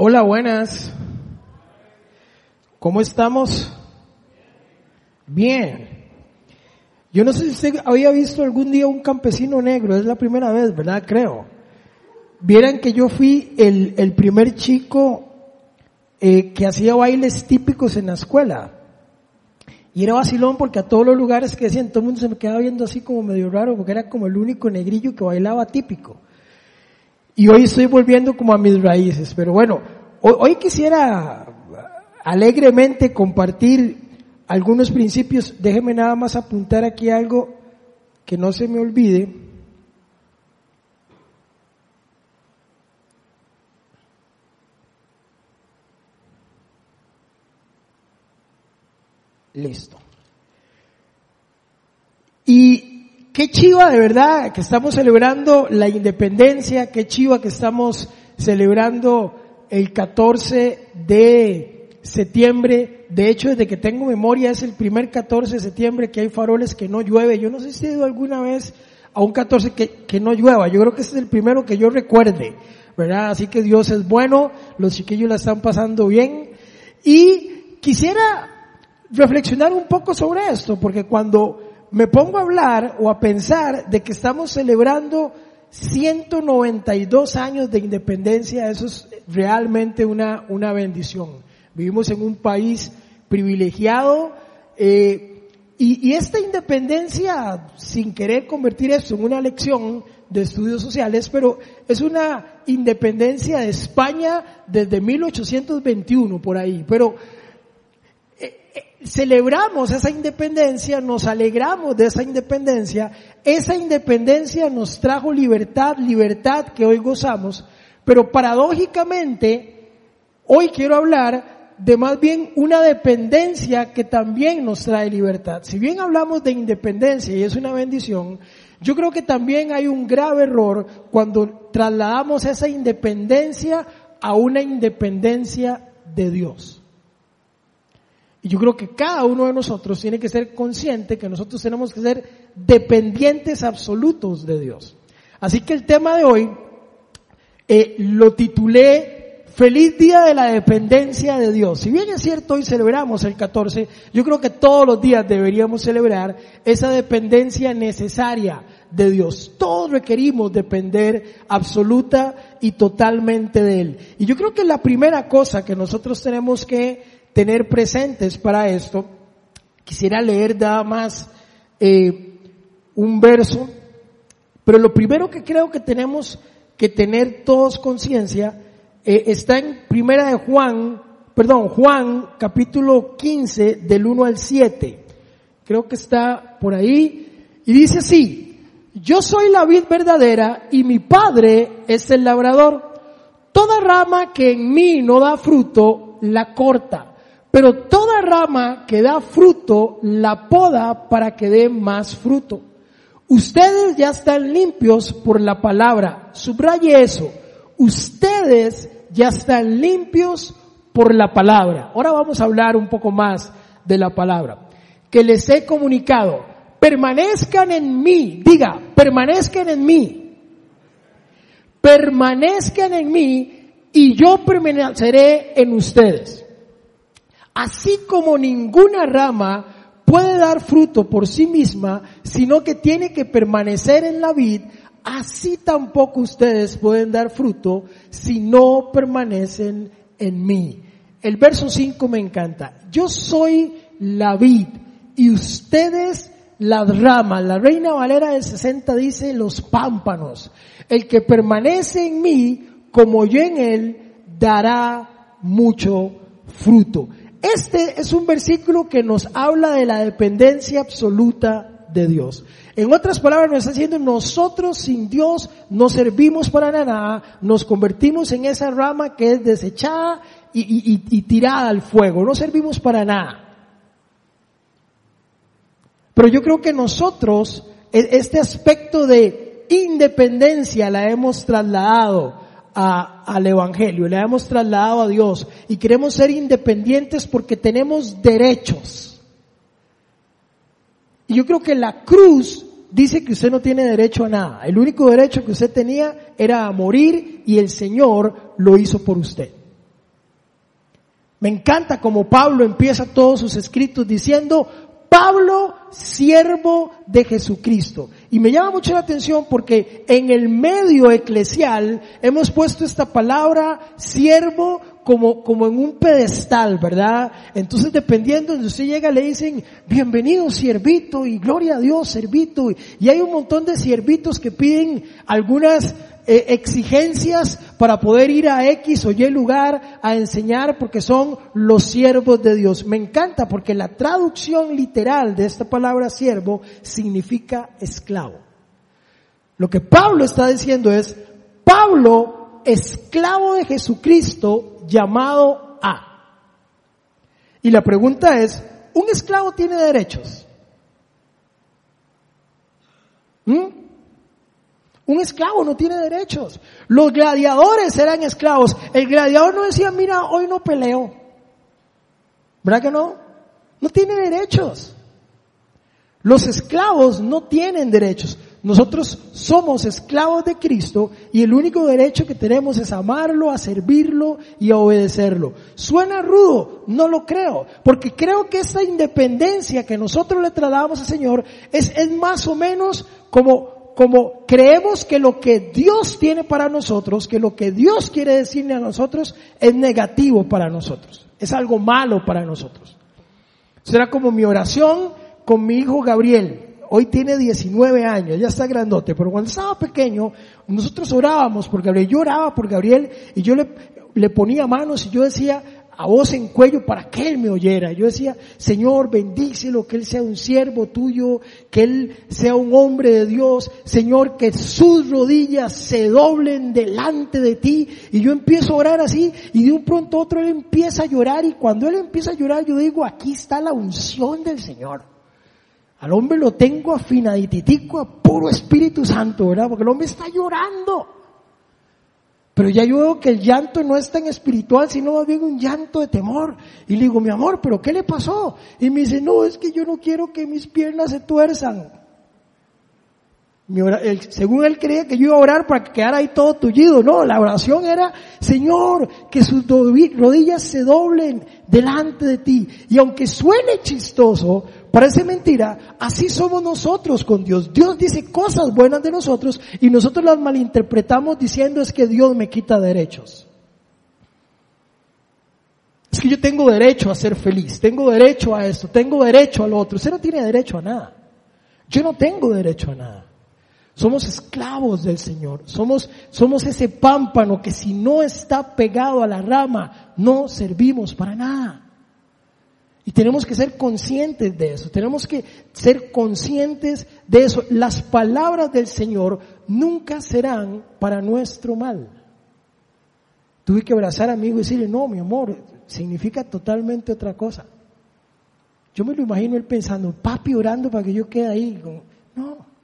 Hola, buenas. ¿Cómo estamos? Bien. Yo no sé si usted había visto algún día un campesino negro, es la primera vez, ¿verdad? Creo. Vieran que yo fui el, el primer chico eh, que hacía bailes típicos en la escuela. Y era vacilón porque a todos los lugares que decían, todo el mundo se me quedaba viendo así como medio raro porque era como el único negrillo que bailaba típico. Y hoy estoy volviendo como a mis raíces. Pero bueno, hoy, hoy quisiera alegremente compartir algunos principios. Déjeme nada más apuntar aquí algo que no se me olvide. Listo. Y qué chiva de verdad que estamos celebrando la independencia, qué chiva que estamos celebrando el 14 de septiembre. De hecho, desde que tengo memoria es el primer 14 de septiembre que hay faroles que no llueve. Yo no sé si he ido alguna vez a un 14 que, que no llueva. Yo creo que ese es el primero que yo recuerde. ¿Verdad? Así que Dios es bueno, los chiquillos la están pasando bien. Y quisiera reflexionar un poco sobre esto, porque cuando me pongo a hablar o a pensar de que estamos celebrando 192 años de independencia, eso es realmente una, una bendición. Vivimos en un país privilegiado eh, y, y esta independencia, sin querer convertir esto en una lección de estudios sociales, pero es una independencia de España desde 1821 por ahí, pero celebramos esa independencia, nos alegramos de esa independencia, esa independencia nos trajo libertad, libertad que hoy gozamos, pero paradójicamente, hoy quiero hablar de más bien una dependencia que también nos trae libertad. Si bien hablamos de independencia y es una bendición, yo creo que también hay un grave error cuando trasladamos esa independencia a una independencia de Dios. Y yo creo que cada uno de nosotros tiene que ser consciente que nosotros tenemos que ser dependientes absolutos de Dios. Así que el tema de hoy eh, lo titulé Feliz Día de la Dependencia de Dios. Si bien es cierto, hoy celebramos el 14, yo creo que todos los días deberíamos celebrar esa dependencia necesaria de Dios. Todos requerimos depender absoluta y totalmente de Él. Y yo creo que la primera cosa que nosotros tenemos que tener presentes para esto, quisiera leer nada más eh, un verso, pero lo primero que creo que tenemos que tener todos conciencia eh, está en Primera de Juan, perdón, Juan capítulo 15 del 1 al 7. Creo que está por ahí y dice así, yo soy la vid verdadera y mi padre es el labrador. Toda rama que en mí no da fruto, la corta pero toda rama que da fruto la poda para que dé más fruto. Ustedes ya están limpios por la palabra. Subraye eso. Ustedes ya están limpios por la palabra. Ahora vamos a hablar un poco más de la palabra. Que les he comunicado. Permanezcan en mí. Diga, permanezcan en mí. Permanezcan en mí y yo permaneceré en ustedes. Así como ninguna rama puede dar fruto por sí misma, sino que tiene que permanecer en la vid, así tampoco ustedes pueden dar fruto si no permanecen en mí. El verso 5 me encanta. Yo soy la vid y ustedes las ramas. La Reina Valera del 60 dice los pámpanos. El que permanece en mí, como yo en él, dará mucho fruto. Este es un versículo que nos habla de la dependencia absoluta de Dios. En otras palabras, nos está diciendo, nosotros sin Dios no servimos para nada, nos convertimos en esa rama que es desechada y, tirada al fuego, no servimos para nada. Pero yo creo que nosotros, e, este aspecto de independencia la hemos trasladado al Evangelio, le hemos trasladado a Dios y queremos ser independientes porque tenemos derechos. Y yo creo que la cruz dice que usted no tiene derecho a nada. El único derecho que usted tenía era a morir y el Señor lo hizo por usted. Me encanta como Pablo empieza todos sus escritos diciendo, Pablo, siervo de Jesucristo. Y me llama mucho la atención porque en el medio eclesial hemos puesto esta palabra siervo como, como en un pedestal, ¿verdad? Entonces dependiendo donde usted llega le dicen, bienvenido siervito y gloria a Dios siervito. Y hay un montón de siervitos que piden algunas eh, exigencias para poder ir a X o Y lugar a enseñar porque son los siervos de Dios. Me encanta porque la traducción literal de esta palabra siervo significa esclavo. Lo que Pablo está diciendo es, Pablo, esclavo de Jesucristo, llamado a. Y la pregunta es, ¿un esclavo tiene derechos? ¿Mm? Un esclavo no tiene derechos. Los gladiadores eran esclavos. El gladiador no decía, mira, hoy no peleo. ¿Verdad que no? No tiene derechos. Los esclavos no tienen derechos. Nosotros somos esclavos de Cristo y el único derecho que tenemos es amarlo, a servirlo y a obedecerlo. ¿Suena rudo? No lo creo, porque creo que esta independencia que nosotros le trasladamos al Señor es, es más o menos como como creemos que lo que Dios tiene para nosotros, que lo que Dios quiere decirle a nosotros es negativo para nosotros, es algo malo para nosotros. Será como mi oración con mi hijo Gabriel. Hoy tiene 19 años, ya está grandote, pero cuando estaba pequeño, nosotros orábamos por Gabriel. Yo oraba por Gabriel y yo le, le ponía manos y yo decía, a voz en cuello para que Él me oyera. Yo decía, Señor, bendícelo, que Él sea un siervo tuyo, que Él sea un hombre de Dios, Señor, que sus rodillas se doblen delante de ti. Y yo empiezo a orar así, y de un pronto otro Él empieza a llorar, y cuando Él empieza a llorar, yo digo, aquí está la unción del Señor. Al hombre lo tengo afinaditico a puro Espíritu Santo, ¿verdad? Porque el hombre está llorando. Pero ya yo veo que el llanto no es tan espiritual, sino más bien un llanto de temor. Y le digo, mi amor, ¿pero qué le pasó? Y me dice, no, es que yo no quiero que mis piernas se tuerzan. Según él creía que yo iba a orar para que quedara ahí todo tullido. No, la oración era, Señor, que sus rodillas se doblen delante de ti. Y aunque suene chistoso, Parece mentira, así somos nosotros con Dios. Dios dice cosas buenas de nosotros y nosotros las malinterpretamos diciendo es que Dios me quita derechos. Es que yo tengo derecho a ser feliz, tengo derecho a esto, tengo derecho a lo otro. Usted no tiene derecho a nada. Yo no tengo derecho a nada. Somos esclavos del Señor. Somos, somos ese pámpano que si no está pegado a la rama, no servimos para nada. Y tenemos que ser conscientes de eso, tenemos que ser conscientes de eso. Las palabras del Señor nunca serán para nuestro mal. Tuve que abrazar a mi hijo y decirle, no, mi amor, significa totalmente otra cosa. Yo me lo imagino él pensando, papi orando para que yo quede ahí. No.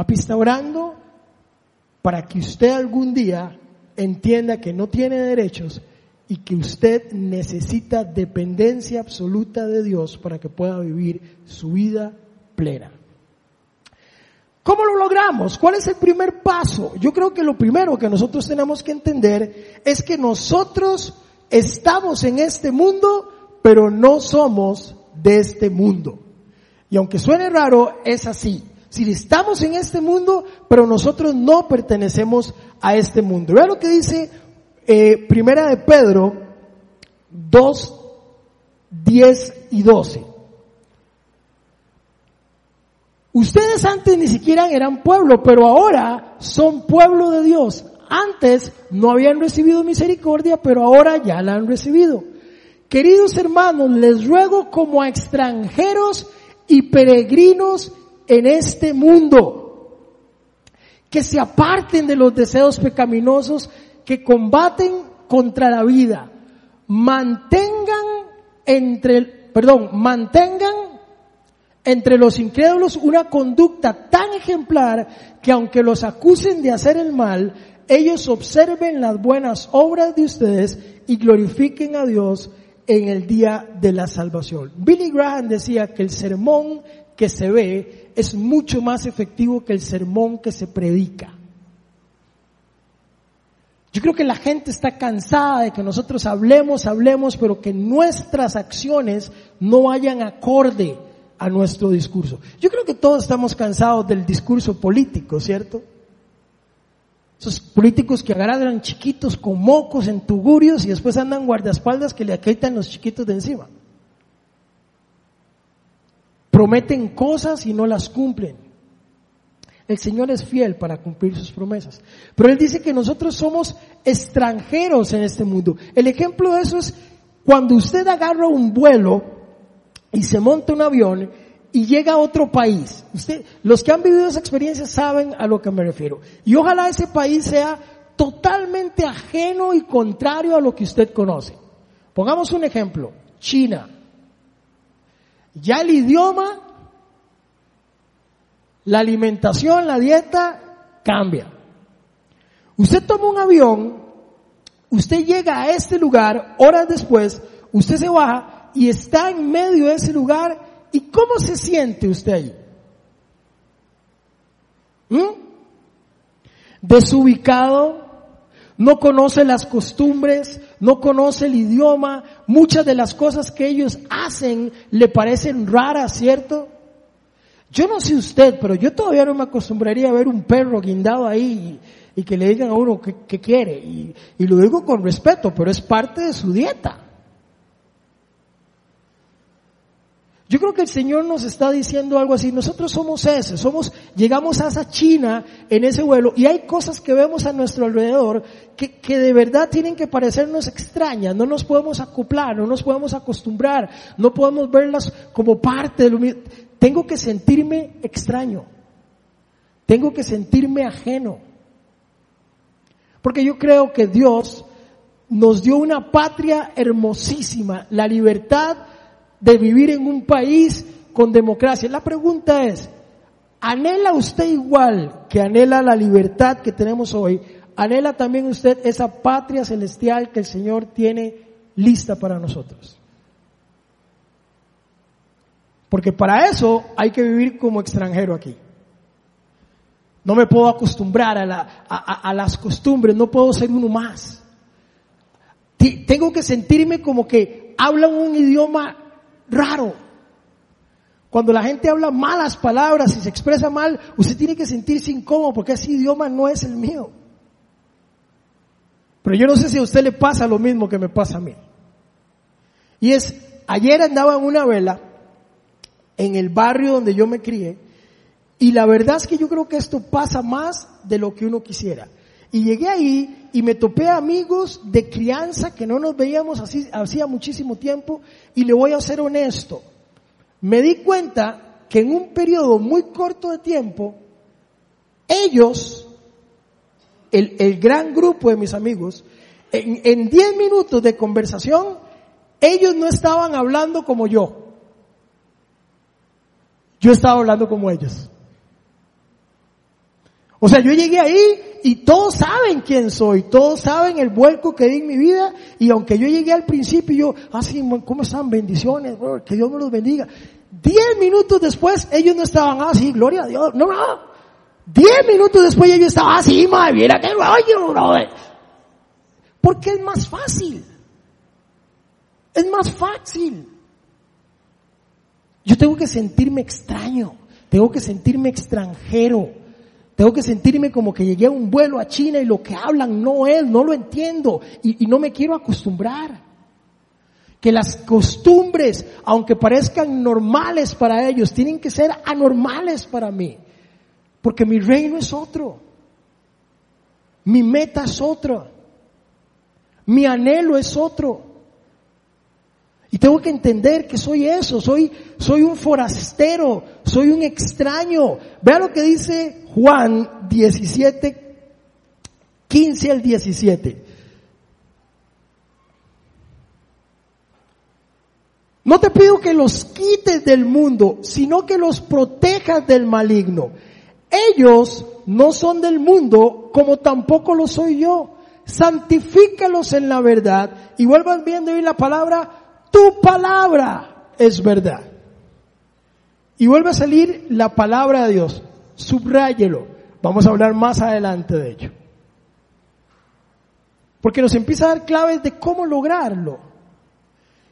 Papi está orando para que usted algún día entienda que no tiene derechos y que usted necesita dependencia absoluta de Dios para que pueda vivir su vida plena. ¿Cómo lo logramos? ¿Cuál es el primer paso? Yo creo que lo primero que nosotros tenemos que entender es que nosotros estamos en este mundo, pero no somos de este mundo. Y aunque suene raro, es así. Si estamos en este mundo, pero nosotros no pertenecemos a este mundo. Vea lo que dice eh, primera de Pedro 2, 10 y 12. Ustedes antes ni siquiera eran pueblo, pero ahora son pueblo de Dios. Antes no habían recibido misericordia, pero ahora ya la han recibido. Queridos hermanos, les ruego como a extranjeros y peregrinos en este mundo, que se aparten de los deseos pecaminosos que combaten contra la vida, mantengan entre, perdón, mantengan entre los incrédulos una conducta tan ejemplar que aunque los acusen de hacer el mal, ellos observen las buenas obras de ustedes y glorifiquen a Dios en el día de la salvación. Billy Graham decía que el sermón que se ve es mucho más efectivo que el sermón que se predica. Yo creo que la gente está cansada de que nosotros hablemos, hablemos, pero que nuestras acciones no vayan acorde a nuestro discurso. Yo creo que todos estamos cansados del discurso político, ¿cierto? Esos políticos que agarran chiquitos con mocos en tugurios y después andan guardaespaldas que le quitan los chiquitos de encima. Prometen cosas y no las cumplen. El Señor es fiel para cumplir sus promesas. Pero Él dice que nosotros somos extranjeros en este mundo. El ejemplo de eso es cuando usted agarra un vuelo y se monta un avión y llega a otro país. Usted, los que han vivido esa experiencia saben a lo que me refiero. Y ojalá ese país sea totalmente ajeno y contrario a lo que usted conoce. Pongamos un ejemplo. China. Ya el idioma la alimentación, la dieta cambia. Usted toma un avión, usted llega a este lugar, horas después, usted se baja y está en medio de ese lugar y ¿cómo se siente usted ahí? ¿Mm? Desubicado, no conoce las costumbres, no conoce el idioma, muchas de las cosas que ellos hacen le parecen raras, ¿cierto? Yo no sé usted, pero yo todavía no me acostumbraría a ver un perro guindado ahí y, que le digan a uno qué quiere. Y lo digo con respeto, pero es parte de su dieta. Yo creo que el Señor nos está diciendo algo así. Nosotros somos ese, somos, llegamos a esa China en ese vuelo y hay cosas que vemos a nuestro alrededor que, que de verdad tienen que parecernos extrañas. No nos podemos acoplar, no nos podemos acostumbrar, no podemos verlas como parte de lo mismo. Tengo que sentirme extraño. Tengo que sentirme ajeno. Porque yo creo que Dios nos dio una patria hermosísima, la libertad de vivir en un país con democracia. La pregunta es, ¿anhela usted igual que anhela la libertad que tenemos hoy? ¿Anhela también usted esa patria celestial que el Señor tiene lista para nosotros? Porque para eso hay que vivir como extranjero aquí. No me puedo acostumbrar a, las costumbres, no puedo ser uno más. tengo que sentirme como que hablan un idioma raro. Cuando la gente habla malas palabras y se expresa mal, usted tiene que sentirse incómodo porque ese idioma no es el mío. Pero yo no sé si a usted le pasa lo mismo que me pasa a mí. Y es, ayer andaba en una vela en el barrio donde yo me crié. Y la verdad es que yo creo que esto pasa más de lo que uno quisiera. Y llegué ahí y me topé amigos de crianza que no nos veíamos así, hacía muchísimo tiempo. Y le voy a ser honesto. Me di cuenta que en un periodo muy corto de tiempo, ellos, el, el gran grupo de mis amigos, en 10 minutos de conversación, ellos no estaban hablando como yo. Yo estaba hablando como ellos. O sea, yo llegué ahí y todos saben quién soy, todos saben el vuelco que di en mi vida y aunque yo llegué al principio yo, así, ah, ¿cómo están? Bendiciones, que Dios me los bendiga. Diez minutos después ellos no estaban así, ah, gloria a Dios, no, no. Diez minutos después ellos estaban así, ah, madre, mira que rollo, brother. Porque es más fácil. Es más fácil. Yo tengo que sentirme extraño, tengo que sentirme extranjero, tengo que sentirme como que llegué a un vuelo a China y lo que hablan no es, no lo entiendo y, no me quiero acostumbrar. Que las costumbres, aunque parezcan normales para ellos, tienen que ser anormales para mí. Porque mi reino es otro. Mi meta es otra. Mi anhelo es otro. Y tengo que entender que soy eso, soy, soy un forastero, soy un extraño. Vea lo que dice Juan 17, 15 al 17. No te pido que los quites del mundo, sino que los protejas del maligno. Ellos no son del mundo como tampoco lo soy yo. Santifícalos en la verdad. Y vuelvan viendo hoy la palabra tu palabra es verdad. Y vuelve a salir la palabra de Dios. Subráyelo. Vamos a hablar más adelante de ello. Porque nos empieza a dar claves de cómo lograrlo.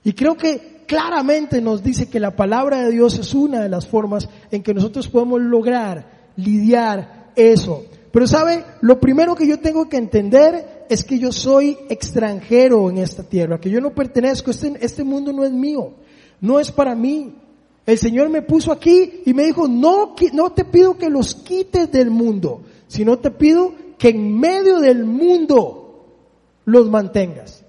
Y creo que claramente nos dice que la palabra de Dios es una de las formas en que nosotros podemos lograr lidiar eso. Pero sabe, lo primero que yo tengo que entender es que yo soy extranjero en esta tierra, que yo no pertenezco, este, este mundo no es mío, no es para mí. El Señor me puso aquí y me dijo, no, no te pido que los quites del mundo, sino te pido que en medio del mundo los mantengas.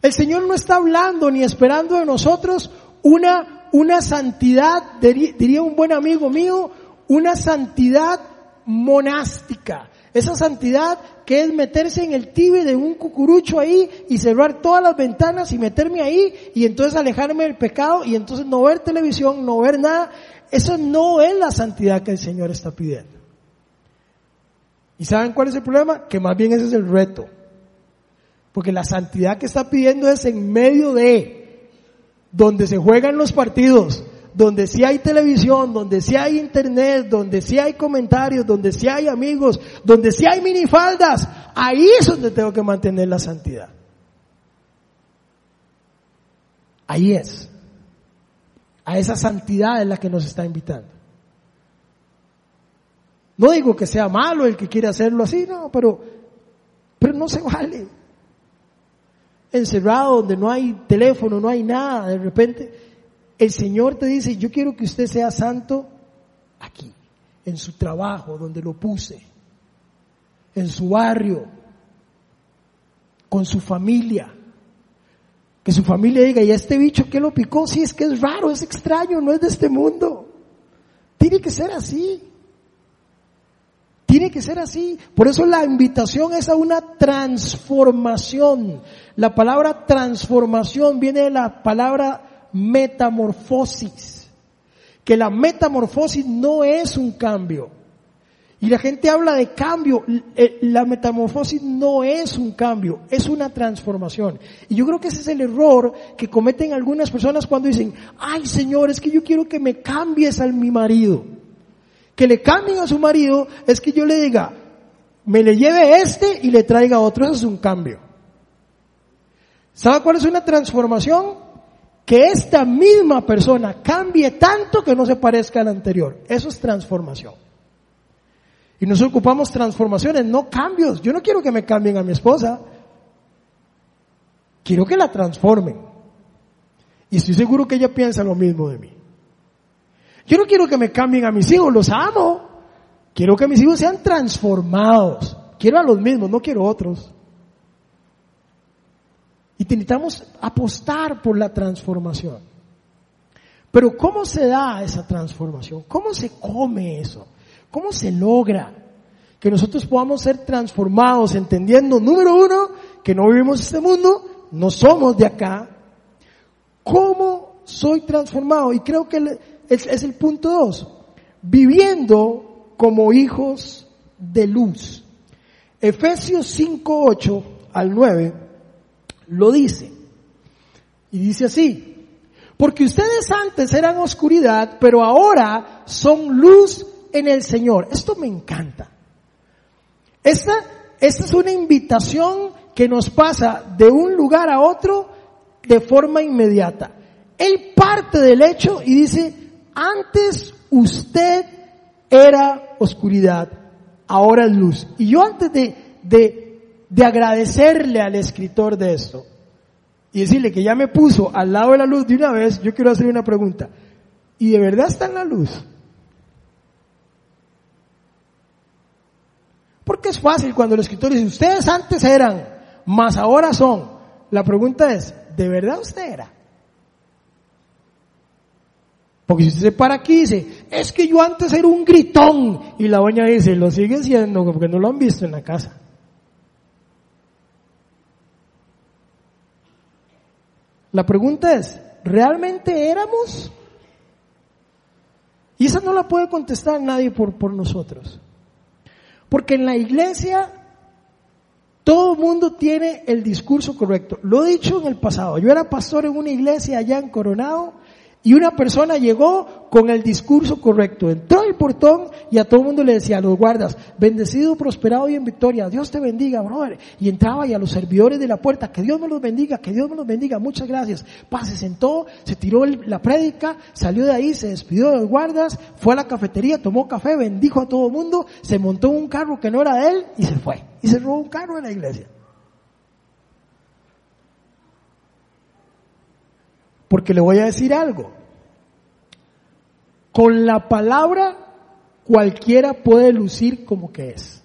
El Señor no está hablando ni esperando de nosotros una, una santidad, diría un buen amigo mío, una santidad monástica. Esa santidad que es meterse en el tibe de un cucurucho ahí y cerrar todas las ventanas y meterme ahí y entonces alejarme del pecado y entonces no ver televisión, no ver nada. Eso no es la santidad que el Señor está pidiendo. ¿Y saben cuál es el problema? Que más bien ese es el reto. Porque la santidad que está pidiendo es en medio de donde se juegan los partidos, donde sí hay televisión, donde sí hay internet, donde sí hay comentarios, donde sí hay amigos, donde sí hay minifaldas, ahí es donde tengo que mantener la santidad. Ahí es. A esa santidad es la que nos está invitando. No digo que sea malo el que quiere hacerlo así, no, pero, pero no se vale. Encerrado donde no hay teléfono, no hay nada, de repente el Señor te dice, yo quiero que usted sea santo aquí, en su trabajo, donde lo puse, en su barrio, con su familia. Que su familia diga, ¿y este bicho qué lo picó? Sí, es que es raro, es extraño, no es de este mundo. Tiene que ser así. Tiene que ser así. Por eso la invitación es a una transformación. La palabra transformación viene de la palabra metamorfosis. Que la metamorfosis no es un cambio. Y la gente habla de cambio. Eh, la metamorfosis no es un cambio, es una transformación. Y yo creo que ese es el error que cometen algunas personas cuando dicen, ay Señor, es que yo quiero que me cambies al mi marido que le cambien a su marido es que yo le diga, me le lleve este y le traiga otro. Eso es un cambio. ¿Sabe cuál es una transformación? Que esta misma persona cambie tanto que no se parezca al anterior. Eso es transformación. Y nos ocupamos transformaciones, no cambios. Yo no quiero que me cambien a mi esposa. Quiero que la transformen. Y estoy seguro que ella piensa lo mismo de mí. Yo no quiero que me cambien a mis hijos, los amo. Quiero que mis hijos sean transformados. Quiero a los mismos, no quiero otros. Y necesitamos apostar por la transformación. Pero ¿cómo se da esa transformación? ¿Cómo se come eso? ¿Cómo se logra que nosotros podamos ser transformados entendiendo, número uno, que no vivimos este mundo, no somos de acá? ¿Cómo soy transformado? Y creo que es, el punto dos. Viviendo como hijos de luz. Efesios 5, 8 al 9 lo dice. Y dice así, porque ustedes antes eran oscuridad, pero ahora son luz en el Señor. Esto me encanta. Esta, esta es una invitación que nos pasa de un lugar a otro de forma inmediata. Él parte del hecho y dice, antes usted era oscuridad, ahora es luz. Y yo antes de, de, de agradecerle al escritor de esto y decirle que ya me puso al lado de la luz de una vez, yo quiero hacer una pregunta. ¿Y de verdad está en la luz? Porque es fácil cuando el escritor dice, ustedes antes eran, más ahora son. La pregunta es, ¿de verdad usted era? Porque si usted se para aquí y dice, es que yo antes era un gritón, y la doña dice, lo sigue siendo porque no lo han visto en la casa. La pregunta es, ¿realmente éramos? Y esa no la puede contestar nadie por, por nosotros. Porque en la iglesia todo el mundo tiene el discurso correcto. Lo he dicho en el pasado. Yo era pastor en una iglesia allá en Coronado Y una persona llegó con el discurso correcto, entró al portón y a todo el mundo le decía a los guardas, bendecido, prosperado y en victoria, Dios te bendiga, brother. Y entraba y a los servidores de la puerta, que Dios me los bendiga, que Dios me los bendiga, muchas gracias. Pa, se sentó, se tiró la prédica, salió de ahí, se despidió de los guardas, fue a la cafetería, tomó café, bendijo a todo el mundo, se montó en un carro que no era de él y se fue. Y se robó un carro en la iglesia. Porque le voy a decir algo. Con la palabra cualquiera puede lucir como que es.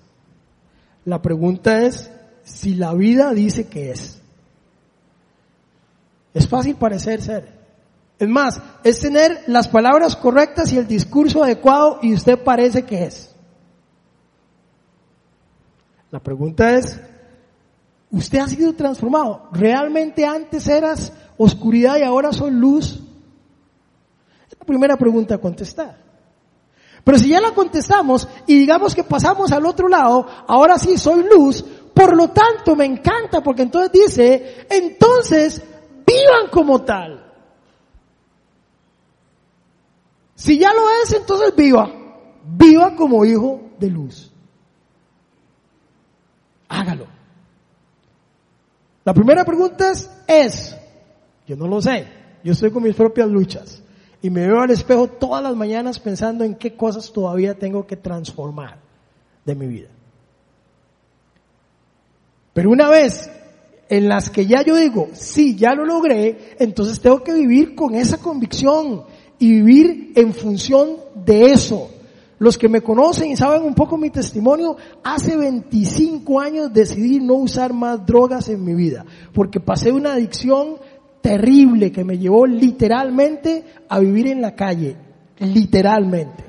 La pregunta es si la vida dice que es. Es fácil parecer ser. Es más, es tener las palabras correctas y el discurso adecuado y usted parece que es. La pregunta es, ¿usted ha sido transformado? ¿Realmente antes eras oscuridad y ahora son luz? Es la primera pregunta a contestar. Pero si ya la contestamos y digamos que pasamos al otro lado, ahora sí soy luz, por lo tanto me encanta porque entonces dice, entonces vivan como tal. Si ya lo es, entonces viva. Viva como hijo de luz. Hágalo. La primera pregunta es, es yo no lo sé. Yo estoy con mis propias luchas. Y me veo al espejo todas las mañanas pensando en qué cosas todavía tengo que transformar de mi vida. Pero una vez en las que ya yo digo, sí, ya lo logré, entonces tengo que vivir con esa convicción y vivir en función de eso. Los que me conocen y saben un poco mi testimonio, hace 25 años decidí no usar más drogas en mi vida, porque pasé una adicción terrible que me llevó literalmente a vivir en la calle, literalmente.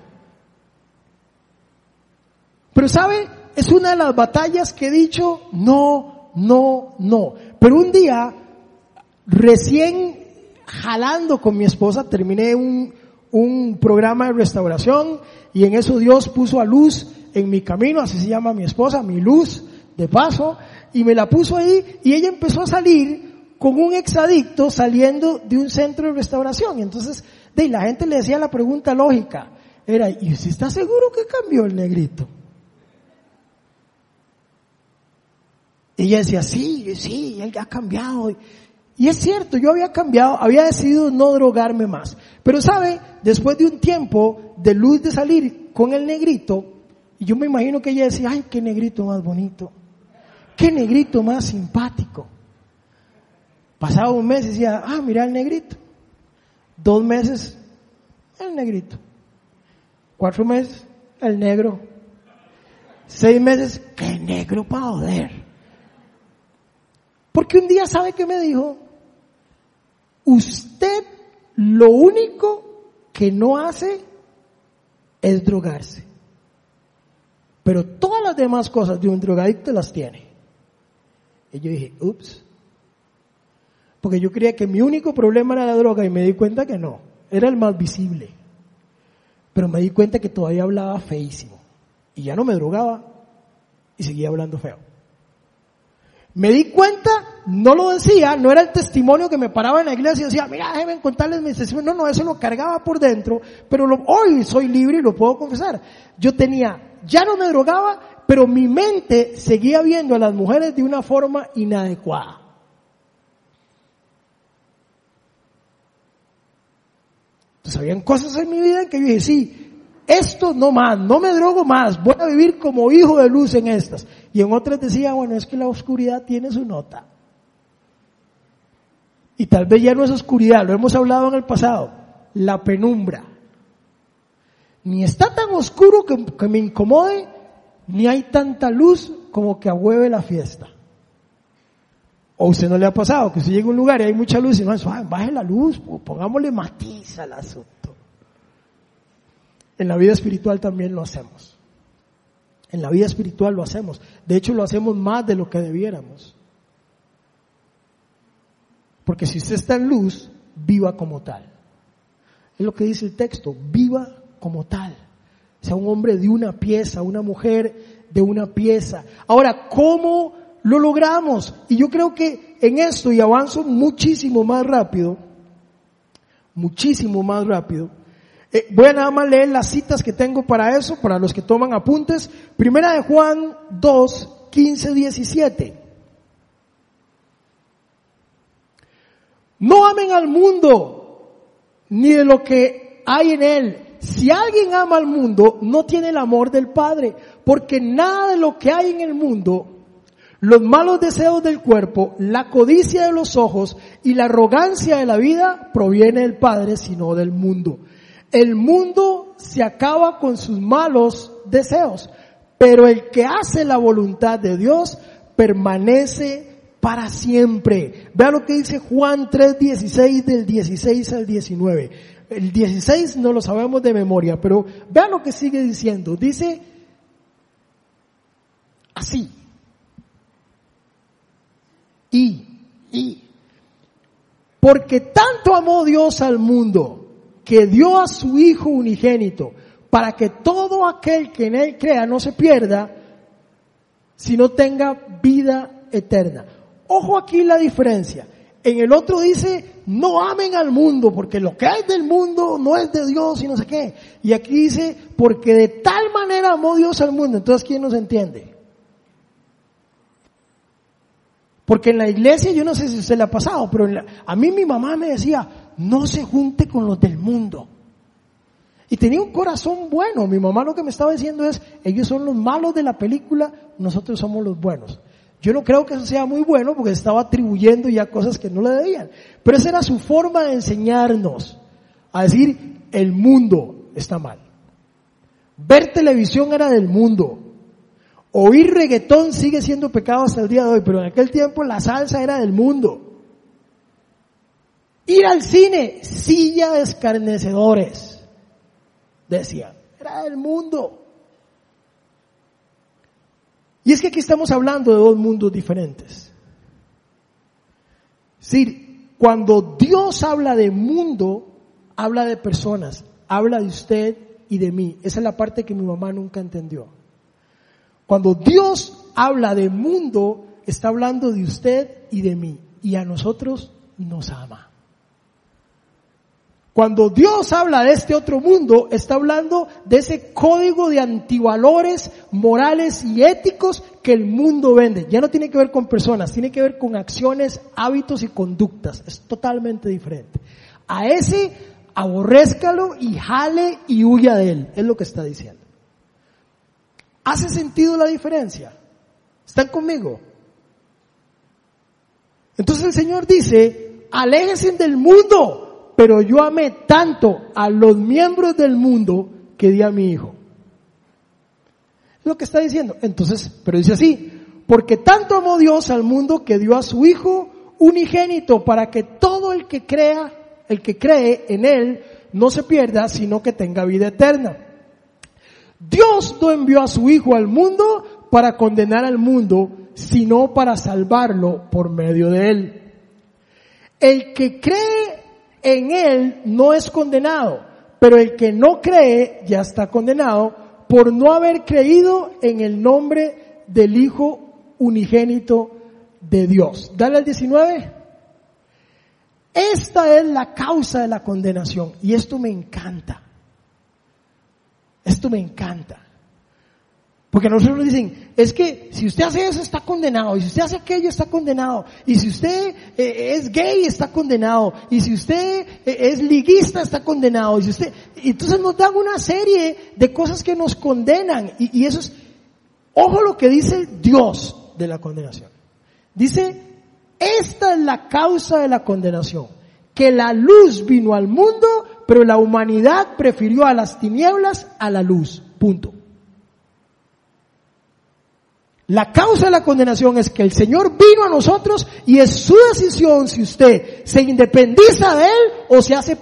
Pero sabe, es una de las batallas que he dicho, no, no, no. Pero un día, recién jalando con mi esposa, terminé un, un programa de restauración y en eso Dios puso a luz en mi camino, así se llama mi esposa, mi luz de paso, y me la puso ahí y ella empezó a salir con un exadicto saliendo de un centro de restauración. Y entonces, de la gente le decía la pregunta lógica, era, ¿y usted está seguro que cambió el negrito? Y ella decía, sí, sí, él ha cambiado. Y es cierto, yo había cambiado, había decidido no drogarme más. Pero sabe, después de un tiempo de luz de salir con el negrito, yo me imagino que ella decía, ay, qué negrito más bonito, qué negrito más simpático. Pasaba un mes y decía, ah, mira el negrito. Dos meses, el negrito. Cuatro meses, el negro. Seis meses, qué negro para joder. Porque un día sabe que me dijo, usted lo único que no hace es drogarse. Pero todas las demás cosas de un drogadicto las tiene. Y yo dije, ups, porque yo creía que mi único problema era la droga y me di cuenta que no, era el más visible. Pero me di cuenta que todavía hablaba feísimo. Y ya no me drogaba y seguía hablando feo. Me di cuenta, no lo decía, no era el testimonio que me paraba en la iglesia y decía, mira, déjenme contarles mi testimonio. No, no, eso lo cargaba por dentro, pero hoy soy libre y lo puedo confesar. Yo tenía, ya no me drogaba, pero mi mente seguía viendo a las mujeres de una forma inadecuada. Habían cosas en mi vida que yo dije, sí, esto no más, no me drogo más, voy a vivir como hijo de luz en estas. Y en otras decía, bueno, es que la oscuridad tiene su nota. Y tal vez ya no es oscuridad, lo hemos hablado en el pasado, la penumbra. Ni está tan oscuro que, que me incomode, ni hay tanta luz como que ahueve la fiesta. O usted no le ha pasado que usted llega a un lugar y hay mucha luz y no, baje la luz, pongámosle matiz al asunto. En la vida espiritual también lo hacemos. En la vida espiritual lo hacemos. De hecho, lo hacemos más de lo que debiéramos. Porque si usted está en luz, viva como tal. Es lo que dice el texto, viva como tal. Sea un hombre de una pieza, una mujer de una pieza. Ahora, ¿cómo lo logramos. Y yo creo que en esto, y avanzo muchísimo más rápido, muchísimo más rápido. Eh, voy a nada más leer las citas que tengo para eso, para los que toman apuntes. Primera de Juan 2, 15, 17. No amen al mundo, ni de lo que hay en él. Si alguien ama al mundo, no tiene el amor del Padre, porque nada de lo que hay en el mundo, los malos deseos del cuerpo, la codicia de los ojos y la arrogancia de la vida proviene del Padre, sino del mundo. El mundo se acaba con sus malos deseos, pero el que hace la voluntad de Dios permanece para siempre. Vea lo que dice Juan 3:16 del 16 al 19. El 16 no lo sabemos de memoria, pero vea lo que sigue diciendo. Dice así. Y, y, porque tanto amó Dios al mundo que dio a su Hijo unigénito para que todo aquel que en Él crea no se pierda, sino tenga vida eterna. Ojo aquí la diferencia. En el otro dice, no amen al mundo, porque lo que hay del mundo no es de Dios y no sé qué. Y aquí dice, porque de tal manera amó Dios al mundo. Entonces, ¿quién nos entiende? Porque en la iglesia, yo no sé si usted le ha pasado, pero a mí mi mamá me decía, no se junte con los del mundo. Y tenía un corazón bueno. Mi mamá lo que me estaba diciendo es, ellos son los malos de la película, nosotros somos los buenos. Yo no creo que eso sea muy bueno porque estaba atribuyendo ya cosas que no le debían. Pero esa era su forma de enseñarnos a decir, el mundo está mal. Ver televisión era del mundo. Oír reggaetón sigue siendo pecado hasta el día de hoy, pero en aquel tiempo la salsa era del mundo. Ir al cine, silla de escarnecedores, decían, era del mundo. Y es que aquí estamos hablando de dos mundos diferentes. Sí, cuando Dios habla de mundo, habla de personas, habla de usted y de mí. Esa es la parte que mi mamá nunca entendió. Cuando Dios habla de mundo, está hablando de usted y de mí. Y a nosotros nos ama. Cuando Dios habla de este otro mundo, está hablando de ese código de antivalores morales y éticos que el mundo vende. Ya no tiene que ver con personas, tiene que ver con acciones, hábitos y conductas. Es totalmente diferente. A ese aborrézcalo y jale y huya de él. Es lo que está diciendo. ¿Hace sentido la diferencia? ¿Están conmigo? Entonces el Señor dice, aléjense del mundo pero yo amé tanto a los miembros del mundo que di a mi hijo. Lo que está diciendo. Entonces, pero dice así, porque tanto amó Dios al mundo que dio a su hijo unigénito para que todo el que crea, el que cree en él, no se pierda, sino que tenga vida eterna. Dios no envió a su hijo al mundo para condenar al mundo, sino para salvarlo por medio de él. El que cree en él no es condenado, pero el que no cree ya está condenado por no haber creído en el nombre del Hijo unigénito de Dios. Dale al 19. Esta es la causa de la condenación y esto me encanta. Esto me encanta. Porque nosotros nos dicen, es que si usted hace eso está condenado, y si usted hace aquello está condenado, y si usted eh, es gay está condenado, y si usted eh, es liguista está condenado, y si usted, entonces nos dan una serie de cosas que nos condenan, y eso es, ojo lo que dice Dios de la condenación. Dice, esta es la causa de la condenación, que la luz vino al mundo, pero la humanidad prefirió a las tinieblas a la luz. Punto. La causa de la condenación es que el Señor vino a nosotros y es su decisión si usted se independiza de Él o se hace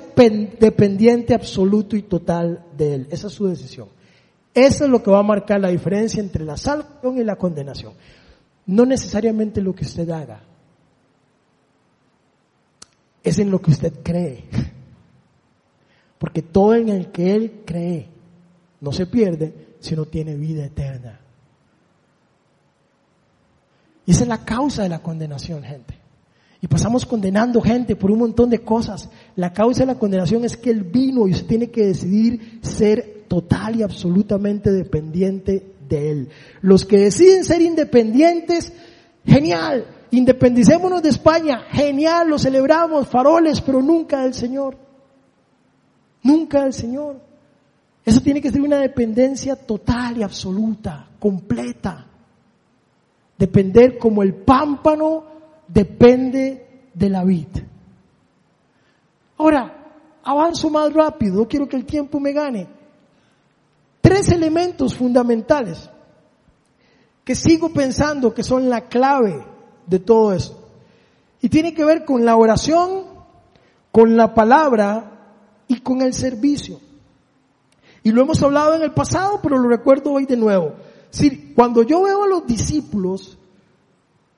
dependiente absoluto y total de Él. Esa es su decisión. Eso es lo que va a marcar la diferencia entre la salvación y la condenación. No necesariamente lo que usted haga. Es en lo que usted cree. Porque todo en el que Él cree no se pierde, sino tiene vida eterna. Y esa es la causa de la condenación, gente. Y pasamos condenando gente por un montón de cosas. La causa de la condenación es que Él vino y usted tiene que decidir ser total y absolutamente dependiente de Él. Los que deciden ser independientes, genial. Independicémonos de España, genial, lo celebramos, faroles, pero nunca del Señor. Nunca del Señor. Eso tiene que ser una dependencia total y absoluta, completa. Depender como el pámpano depende de la vid. Ahora, avanzo más rápido, no quiero que el tiempo me gane. Tres elementos fundamentales que sigo pensando que son la clave de todo esto. Y tiene que ver con la oración, con la palabra y con el servicio. Y lo hemos hablado en el pasado, pero lo recuerdo hoy de nuevo. Si, cuando yo veo a los discípulos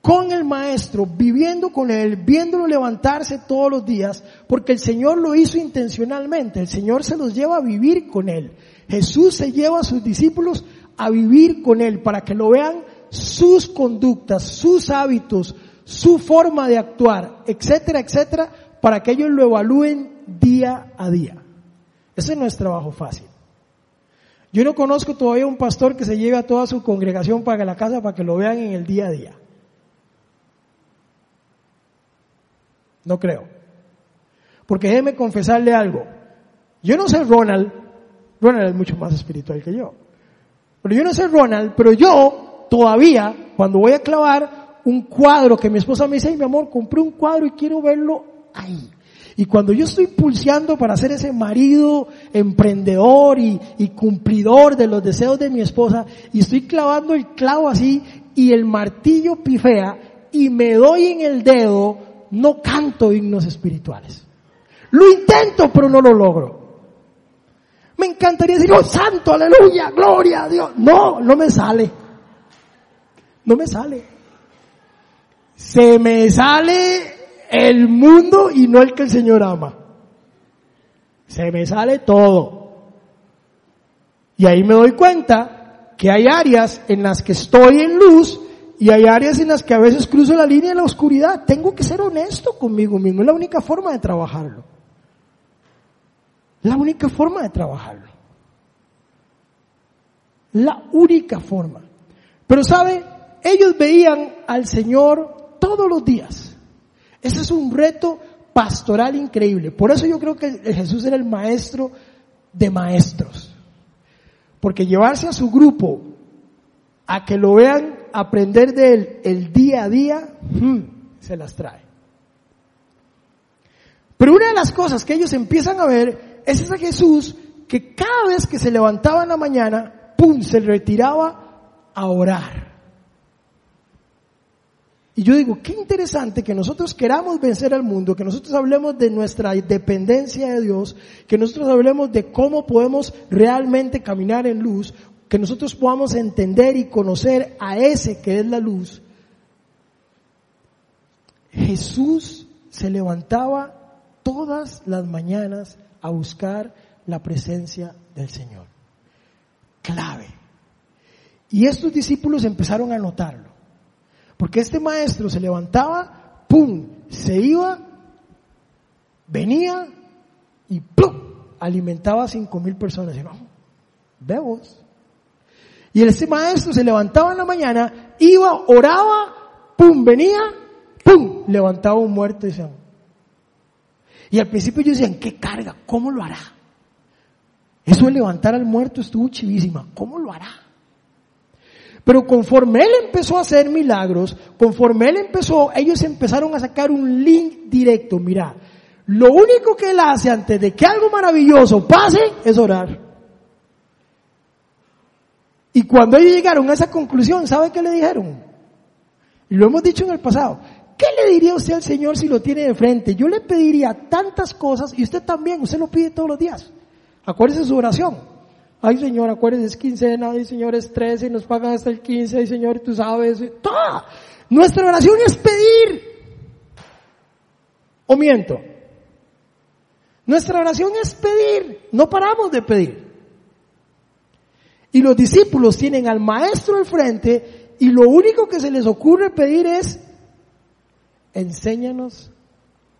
con el maestro, viviendo con él, viéndolo levantarse todos los días, porque el Señor lo hizo intencionalmente, el Señor se los lleva a vivir con él. Jesús se lleva a sus discípulos a vivir con él para que lo vean sus conductas, sus hábitos, su forma de actuar, etcétera, etcétera, para que ellos lo evalúen día a día. Ese no es trabajo fácil. Yo no conozco todavía un pastor que se lleve a toda su congregación para la casa para que lo vean en el día a día. No creo. Porque déjeme confesarle algo. Yo no sé Ronald, Ronald es mucho más espiritual que yo. Pero yo no sé Ronald, pero yo todavía, cuando voy a clavar un cuadro que mi esposa me dice, mi amor, compré un cuadro y quiero verlo ahí. Y cuando yo estoy pulseando para ser ese marido emprendedor y, y, cumplidor de los deseos de mi esposa, y estoy clavando el clavo así, y el martillo pifea, y me doy en el dedo, no canto himnos espirituales. Lo intento, pero no lo logro. Me encantaría decir, oh santo, aleluya, gloria a Dios. No, no me sale. No me sale. Se me sale el mundo y no el que el Señor ama. Se me sale todo. Y ahí me doy cuenta que hay áreas en las que estoy en luz y hay áreas en las que a veces cruzo la línea de la oscuridad. Tengo que ser honesto conmigo mismo. Es la única forma de trabajarlo. La única forma de trabajarlo. La única forma. Pero sabe, ellos veían al Señor todos los días. Ese es un reto pastoral increíble. Por eso yo creo que Jesús era el maestro de maestros. Porque llevarse a su grupo a que lo vean aprender de él el día a día, hmm, se las trae. Pero una de las cosas que ellos empiezan a ver es ese Jesús que cada vez que se levantaba en la mañana, ¡pum!, se retiraba a orar. Y yo digo, qué interesante que nosotros queramos vencer al mundo, que nosotros hablemos de nuestra dependencia de Dios, que nosotros hablemos de cómo podemos realmente caminar en luz, que nosotros podamos entender y conocer a ese que es la luz. Jesús se levantaba todas las mañanas a buscar la presencia del Señor. Clave. Y estos discípulos empezaron a notarlo. Porque este maestro se levantaba, ¡pum! Se iba, venía y ¡pum! Alimentaba a cinco mil personas. Y no, vemos. Y este maestro se levantaba en la mañana, iba, oraba, ¡pum! Venía, ¡pum! Levantaba un muerto y se Y al principio yo decía, ¿qué carga? ¿Cómo lo hará? Eso de levantar al muerto estuvo chivísima. ¿Cómo lo hará? Pero conforme él empezó a hacer milagros, conforme él empezó, ellos empezaron a sacar un link directo. Mira, lo único que él hace antes de que algo maravilloso pase es orar. Y cuando ellos llegaron a esa conclusión, ¿sabe qué le dijeron? Lo hemos dicho en el pasado. ¿Qué le diría usted al Señor si lo tiene de frente? Yo le pediría tantas cosas y usted también, usted lo pide todos los días. Acuérdese su oración. Ay Señor, acuérdense, es quincena, ay Señor, es 13 y nos pagan hasta el 15, ay Señor, tú sabes, ¡toda! Nuestra oración es pedir. ¿O miento? Nuestra oración es pedir, no paramos de pedir. Y los discípulos tienen al maestro al frente y lo único que se les ocurre pedir es enséñanos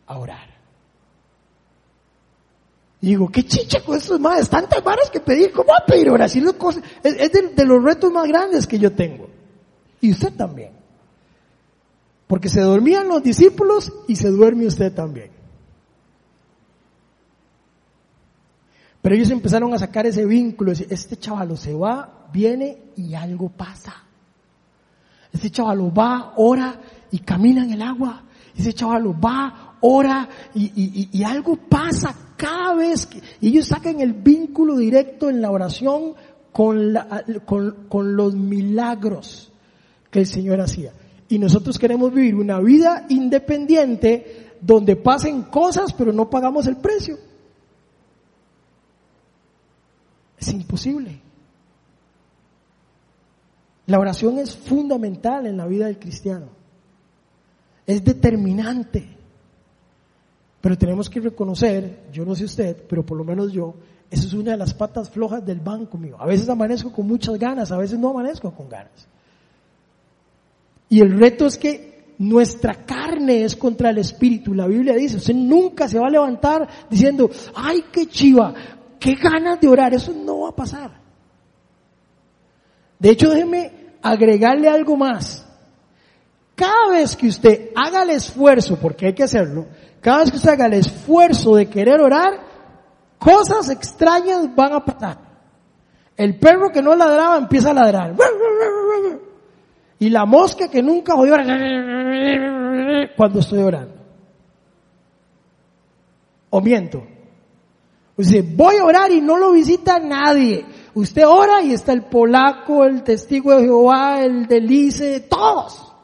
a orar. Y digo, qué chicha con esos más, tantas varas que pedir, ¿cómo a pedir oración? Es, es de, los retos más grandes que yo tengo. Y usted también. Porque se dormían los discípulos y se duerme usted también. Pero ellos empezaron a sacar ese vínculo, este chavalo se va, viene y algo pasa. Este chavalo va, ora y camina en el agua. Ese chavalo va, ora y, y algo pasa cada vez que ellos sacan el vínculo directo en la oración con los milagros que el Señor hacía. Y nosotros queremos vivir una vida independiente donde pasen cosas pero no pagamos el precio. Es imposible. La oración es fundamental en la vida del cristiano. Es determinante. Pero tenemos que reconocer, yo no sé usted, pero por lo menos yo, eso es una de las patas flojas del banco mío. A veces amanezco con muchas ganas, a veces no amanezco con ganas. Y el reto es que nuestra carne es contra el espíritu. La Biblia dice, usted nunca se va a levantar diciendo, ay, qué chiva, qué ganas de orar. Eso no va a pasar. De hecho, déjeme agregarle algo más. Cada vez que usted haga el esfuerzo, porque hay que hacerlo, cada vez que usted haga el esfuerzo de querer orar, cosas extrañas van a pasar. El perro que no ladraba empieza a ladrar. Y la mosca que nunca oyó cuando estoy orando. O miento. Dice, voy a orar y no lo visita nadie. Usted ora y está el polaco, el testigo de Jehová, el delice, todos.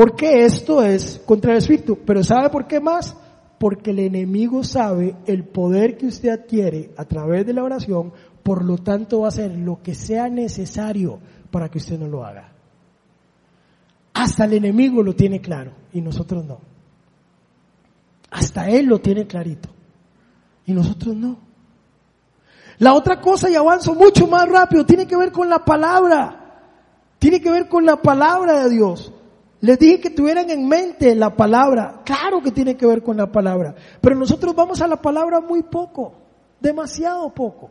Porque esto es contra el Espíritu. Pero ¿sabe por qué más? Porque el enemigo sabe el poder que usted adquiere a través de la oración, por lo tanto va a hacer lo que sea necesario para que usted no lo haga. Hasta el enemigo lo tiene claro y nosotros no. Hasta él lo tiene clarito y nosotros no. La otra cosa, y avanzo mucho más rápido, tiene que ver con la palabra. Tiene que ver con la palabra de Dios. Les dije que tuvieran en mente la palabra. Claro que tiene que ver con la palabra. Pero nosotros vamos a la palabra muy poco. Demasiado poco.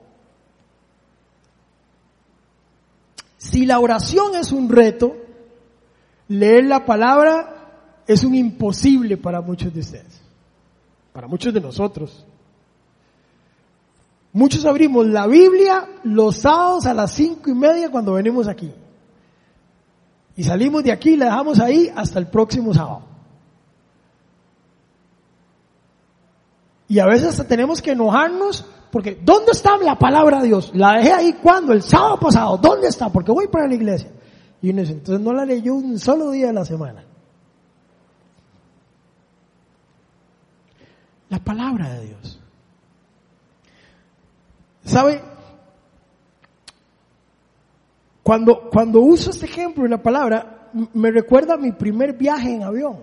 Si la oración es un reto, leer la palabra es un imposible para muchos de ustedes. Para muchos de nosotros. Muchos abrimos la Biblia los sábados a las cinco y media cuando venimos aquí. Y salimos de aquí y la dejamos ahí hasta el próximo sábado. Y a veces hasta tenemos que enojarnos porque ¿dónde está la palabra de Dios? La dejé ahí cuando, el sábado pasado, ¿dónde está? Porque voy para la iglesia. Y entonces no la leyó un solo día de la semana. La palabra de Dios. ¿Sabe? Cuando, cuando uso este ejemplo en la palabra, me recuerda a mi primer viaje en avión.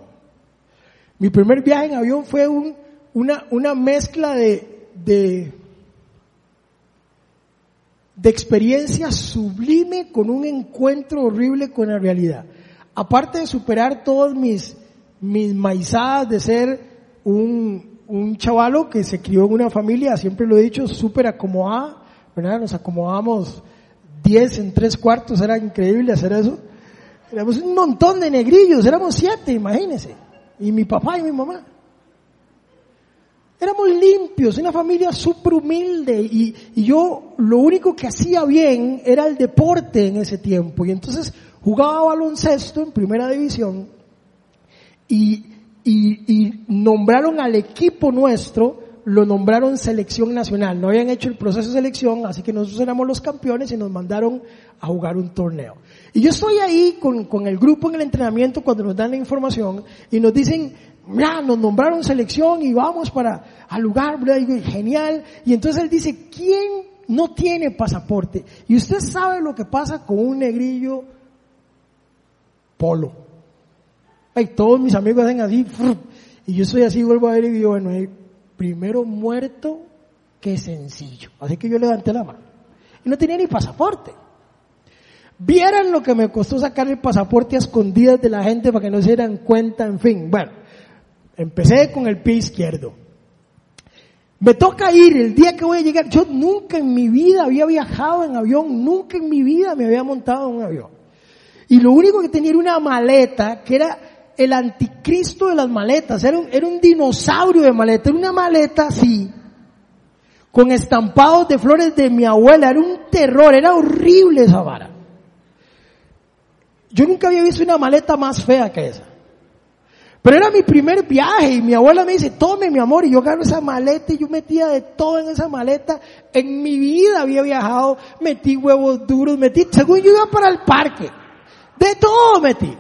Mi primer viaje en avión fue un, una, mezcla de, de, de experiencia sublime con un encuentro horrible con la realidad. Aparte de superar todas mis, mis maizadas de ser un, un chavalo que se crió en una familia, siempre lo he dicho, súper acomodada, ¿verdad? Nos acomodamos 10 en tres cuartos, era increíble hacer eso. Éramos un montón de negrillos, éramos siete, imagínense. Y mi papá y mi mamá. Éramos limpios, una familia súper humilde y, yo lo único que hacía bien era el deporte en ese tiempo. Y entonces jugaba baloncesto en primera división y, y nombraron al equipo nuestro lo nombraron selección nacional. No habían hecho el proceso de selección, así que nosotros éramos los campeones y nos mandaron a jugar un torneo. Y yo estoy ahí con, con el grupo en el entrenamiento cuando nos dan la información y nos dicen, mira, nos nombraron selección y vamos para al lugar, Y genial. Y entonces él dice, ¿quién no tiene pasaporte? Y usted sabe lo que pasa con un negrillo polo. Ay, todos mis amigos hacen así, y yo soy así, vuelvo a ver y digo, bueno, primero muerto que sencillo. Así que yo levanté la mano. Y no tenía ni pasaporte. Vieran lo que me costó sacar el pasaporte a escondidas de la gente para que no se dieran cuenta, en fin. Bueno, empecé con el pie izquierdo. Me toca ir el día que voy a llegar. Yo nunca en mi vida había viajado en avión, nunca en mi vida me había montado en un avión. Y lo único que tenía era una maleta que era el anticristo de las maletas, era un, era un dinosaurio de maleta, era una maleta así, con estampados de flores de mi abuela, era un terror, era horrible esa vara. Yo nunca había visto una maleta más fea que esa. Pero era mi primer viaje y mi abuela me dice, tome mi amor, y yo agarro esa maleta y yo metía de todo en esa maleta. En mi vida había viajado, metí huevos duros, metí, según yo iba para el parque, de todo metí.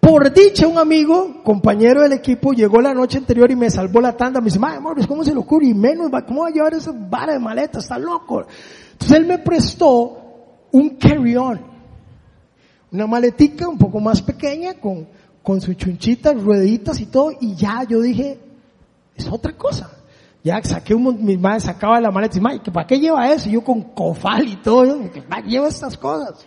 Por dicha, un amigo, compañero del equipo, llegó la noche anterior y me salvó la tanda. Me dice, amor, ¿cómo se le ocurre? Y menos, ¿cómo va a llevar esa vara de maleta? Está loco. Entonces él me prestó un carry-on. Una maletica un poco más pequeña con, con sus chunchitas, rueditas y todo. Y ya yo dije, es otra cosa. Ya saqué un, mi madre sacaba la maleta y dice, ¿para qué lleva eso? Y yo con cofal y todo, yo, lleva estas cosas.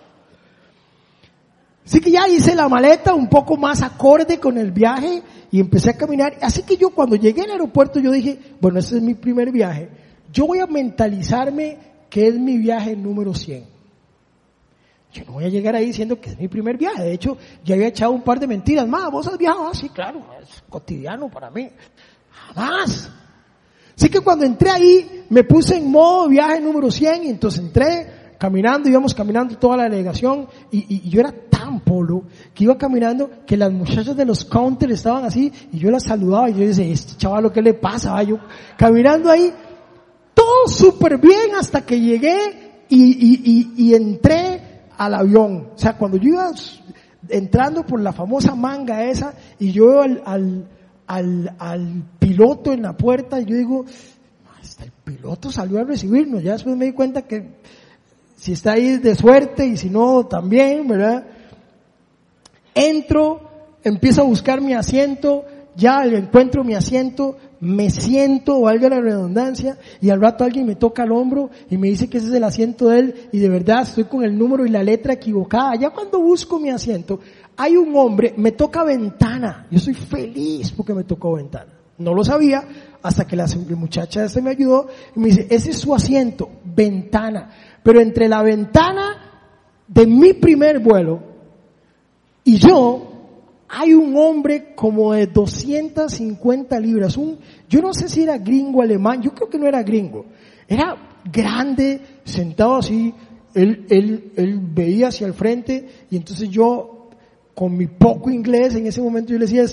Así que ya hice la maleta un poco más acorde con el viaje y empecé a caminar. Así que yo cuando llegué al aeropuerto yo dije, bueno, este es mi primer viaje. Yo voy a mentalizarme que es mi viaje número 100. Yo no voy a llegar ahí diciendo que es mi primer viaje. De hecho, ya había echado un par de mentiras. Más, vos has viajado así, ah, claro, es cotidiano para mí. Jamás. Así que cuando entré ahí, me puse en modo viaje número 100 y entonces entré, caminando, íbamos caminando toda la delegación y, yo era tan polo que iba caminando que las muchachas de los counters estaban así y yo las saludaba y yo decía, este chaval, ¿qué le pasa? yo caminando ahí, todo súper bien hasta que llegué y, y, entré al avión. O sea, cuando yo iba entrando por la famosa manga esa y yo al, al, piloto en la puerta, yo digo, hasta el piloto salió a recibirnos. Ya después me di cuenta que si está ahí de suerte y si no también, ¿verdad? Entro, empiezo a buscar mi asiento, ya encuentro mi asiento, me siento, valga la redundancia, y al rato alguien me toca el hombro y me dice que ese es el asiento de él y de verdad estoy con el número y la letra equivocada. Ya cuando busco mi asiento, hay un hombre, me toca ventana. Yo soy feliz porque me tocó ventana. No lo sabía hasta que la muchacha esta me ayudó y me dice, ese es su asiento, ventana. Pero entre la ventana de mi primer vuelo y yo, hay un hombre como de 250 libras. Yo no sé si era gringo alemán, yo creo que no era gringo. Era grande, sentado así, él, él, él veía hacia el frente y entonces yo, con mi poco inglés en ese momento, yo le decía,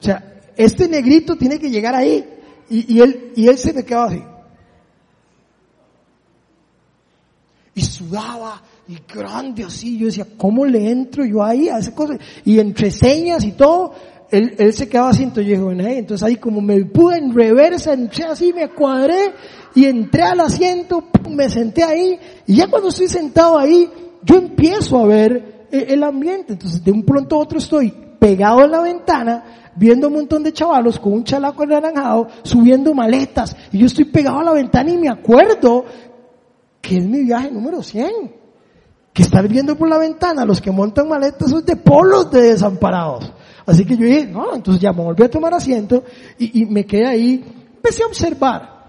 o sea, este negrito tiene que llegar ahí. Y él, y él se me quedaba así. Y sudaba y grande así. Yo decía, ¿cómo le entro yo ahí a esa cosa? Y entre señas y todo, él, él se quedaba así, entonces yo dije, entonces ahí como me pude en reversa, entré así, me cuadré y entré al asiento, me senté ahí y ya cuando estoy sentado ahí, yo empiezo a ver el, el ambiente. Entonces de un pronto a otro estoy pegado en la ventana, viendo un montón de chavalos con un chalaco anaranjado, subiendo maletas, y yo estoy pegado a la ventana y me acuerdo que es mi viaje número 100. Que estar viendo por la ventana los que montan maletas son de polos de desamparados. Así que yo dije, no, entonces ya me volví a tomar asiento y, me quedé ahí. Empecé a observar.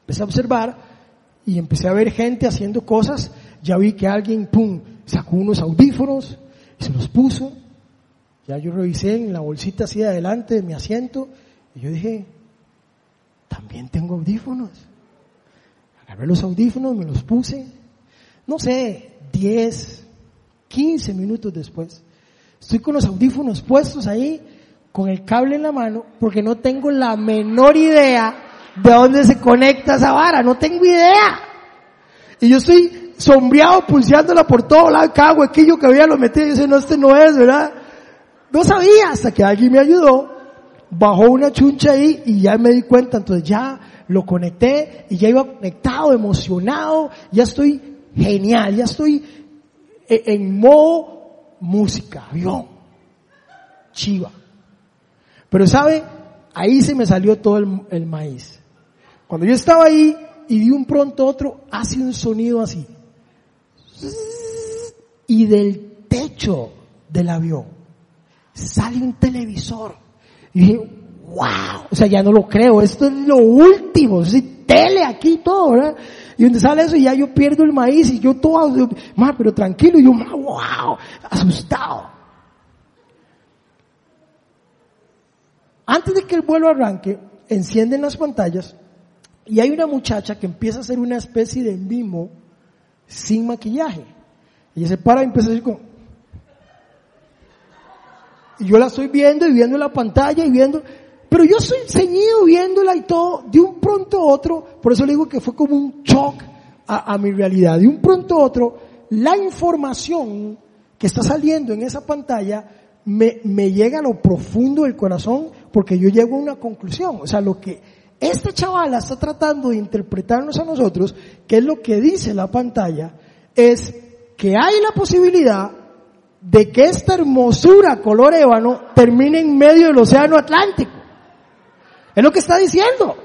Empecé a observar y empecé a ver gente haciendo cosas. Ya vi que alguien, pum, sacó unos audífonos y se los puso. Ya yo revisé en la bolsita así de adelante de mi asiento y yo dije, también tengo audífonos. Agarré los audífonos, me los puse, no sé, 10, 15 minutos después. Estoy con los audífonos puestos ahí, con el cable en la mano, porque no tengo la menor idea de dónde se conecta esa vara, no tengo idea. Y yo estoy sombreado, pulseándola por todo lado, cada huequillo que había lo metí y dice, no, este no es, ¿verdad? No sabía hasta que alguien me ayudó, bajó una chuncha ahí y ya me di cuenta, entonces ya lo conecté y ya iba conectado, emocionado, ya estoy genial, ya estoy e, en modo música, avión, chiva. Pero sabe, ahí se me salió todo el, maíz. Cuando yo estaba ahí y de un pronto otro hace un sonido así. Y del techo del avión sale un televisor. Y dije, wow, o sea, ya no lo creo, esto es lo último, es tele aquí todo, ¿verdad? Y donde sale eso y ya yo pierdo el maíz y yo todo, más, pero tranquilo, y yo, wow, asustado. Antes de que el vuelo arranque, encienden las pantallas y hay una muchacha que empieza a hacer una especie de mimo sin maquillaje. Ella se para y empieza a decir como... Y yo la estoy viendo y viendo la pantalla y viendo... Pero yo soy ceñido viéndola y todo, de un pronto a otro, por eso le digo que fue como un shock a, a mi realidad. De un pronto a otro, la información que está saliendo en esa pantalla me, me llega a lo profundo del corazón porque yo llego a una conclusión. O sea, lo que esta chavala está tratando de interpretarnos a nosotros, que es lo que dice la pantalla, es que hay la posibilidad de que esta hermosura color ébano termine en medio del océano Atlántico. Es lo que está diciendo.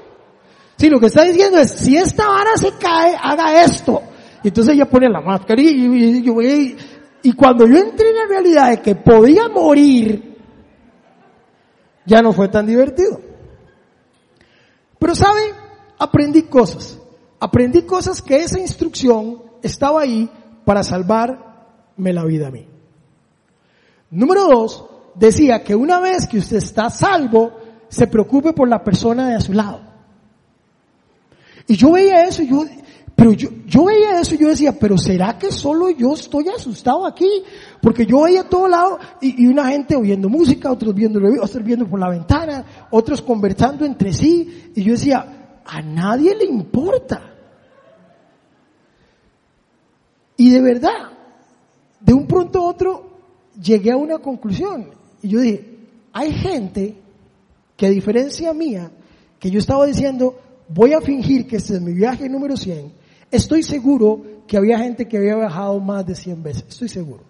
Sí, lo que está diciendo es, si esta vara se cae, haga esto. Y entonces ella pone la máscara y, y, y, y cuando yo entré en la realidad de que podía morir, ya no fue tan divertido. Pero sabe, aprendí cosas. Aprendí cosas que esa instrucción estaba ahí para salvarme la vida a mí. Número dos, decía que una vez que usted está salvo, se preocupe por la persona de a su lado. Y yo veía eso yo, pero yo, yo veía eso y yo decía, pero ¿será que solo yo estoy asustado aquí? Porque yo veía a todo lado y, y una gente oyendo música, otros viendo, otros viendo por la ventana, otros conversando entre sí. Y yo decía, a nadie le importa. Y de verdad, de un pronto a otro, llegué a una conclusión. Y yo dije, hay gente que a diferencia mía, que yo estaba diciendo, voy a fingir que este es mi viaje número 100, Estoy seguro que había gente que había viajado más de 100 veces, estoy seguro.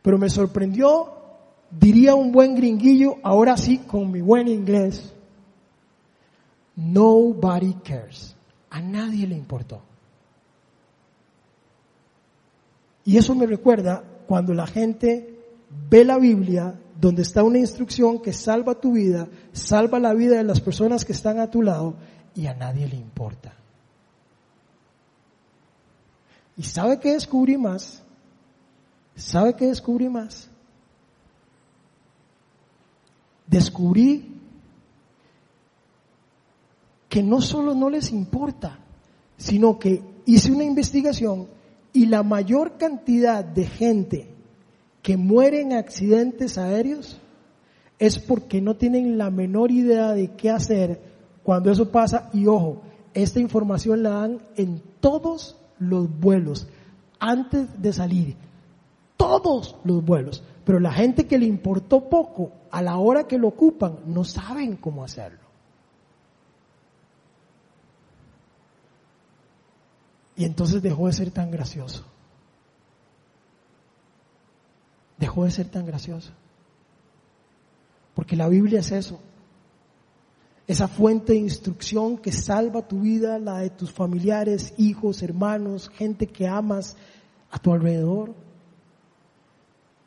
Pero me sorprendió, diría un buen gringuillo, ahora sí con mi buen inglés, nobody cares. A nadie le importó. Y eso me recuerda cuando la gente ve la Biblia donde está una instrucción que salva tu vida, salva la vida de las personas que están a tu lado y a nadie le importa. ¿Y sabe qué descubrí más? ¿Sabe qué descubrí más? Descubrí que no solo no les importa, sino que hice una investigación y la mayor cantidad de gente que muere en accidentes aéreos es porque no tienen la menor idea de qué hacer cuando eso pasa. Y ojo, esta información la dan en todos los vuelos antes de salir. Todos los vuelos. Pero la gente que le importó poco, a la hora que lo ocupan, no saben cómo hacerlo. Y entonces dejó de ser tan gracioso. Dejó de ser tan gracioso. Porque la Biblia es eso esa fuente de instrucción que salva tu vida, la de tus familiares, hijos, hermanos, gente que amas a tu alrededor.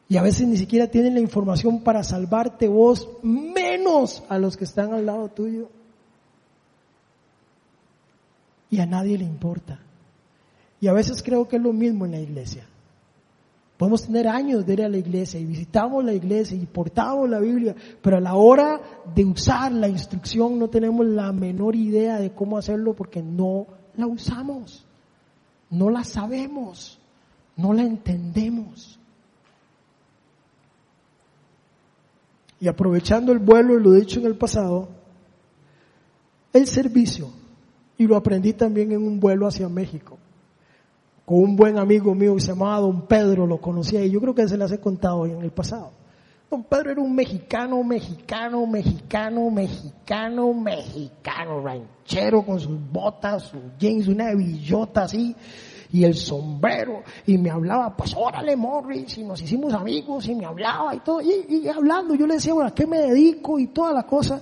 Y a veces ni siquiera tienen la información para salvarte vos, menos a los que están al lado tuyo. Y a nadie le importa. Y a veces creo que es lo mismo en la iglesia. Podemos tener años de ir a la iglesia y visitamos la iglesia y portamos la Biblia, pero a la hora de usar la instrucción no tenemos la menor idea de cómo hacerlo porque no la usamos, no la sabemos, no la entendemos. Y aprovechando el vuelo y lo dicho en el pasado, el servicio, y lo aprendí también en un vuelo hacia México con un buen amigo mío que se llamaba Don Pedro, lo conocía y yo creo que se las he contado en el pasado. Don Pedro era un mexicano, mexicano, mexicano, mexicano, mexicano, ranchero con sus botas, sus jeans, una billota así, y el sombrero, y me hablaba, pues órale Morris, y nos hicimos amigos, y me hablaba y todo, y, hablando, yo le decía, bueno, ¿a qué me dedico? y toda la cosa.